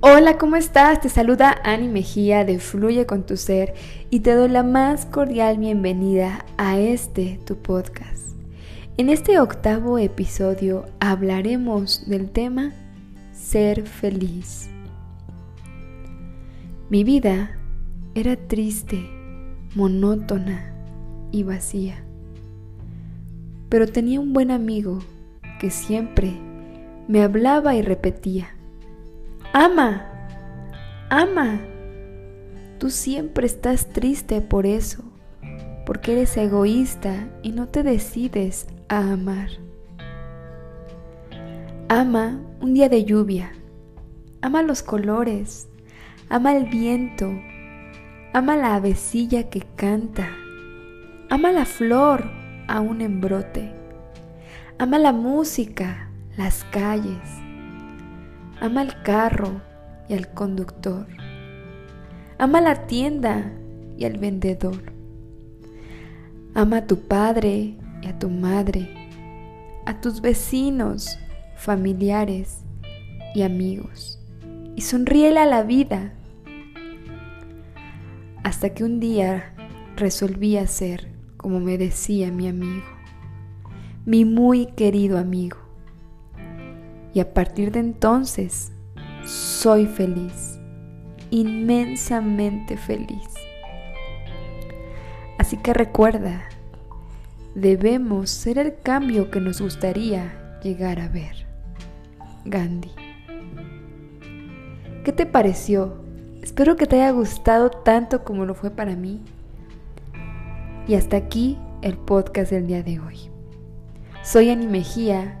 Hola, ¿cómo estás? Te saluda Ani Mejía de Fluye con tu Ser y te doy la más cordial bienvenida a este tu podcast. En este octavo episodio hablaremos del tema Ser feliz. Mi vida era triste, monótona y vacía, pero tenía un buen amigo que siempre me hablaba y repetía Ama, ama. Tú siempre estás triste por eso, porque eres egoísta y no te decides a amar. Ama un día de lluvia, ama los colores, ama el viento, ama la avecilla que canta, ama la flor aún en brote, ama la música, las calles Ama al carro y al conductor. Ama la tienda y al vendedor. Ama a tu padre y a tu madre, a tus vecinos, familiares y amigos. Y sonríele a la vida. Hasta que un día resolví hacer como me decía mi amigo, mi muy querido amigo y a partir de entonces soy feliz, inmensamente feliz. Así que recuerda, debemos ser el cambio que nos gustaría llegar a ver. Gandhi. ¿Qué te pareció? Espero que te haya gustado tanto como lo fue para mí. Y hasta aquí el podcast del día de hoy. Soy Ani Mejía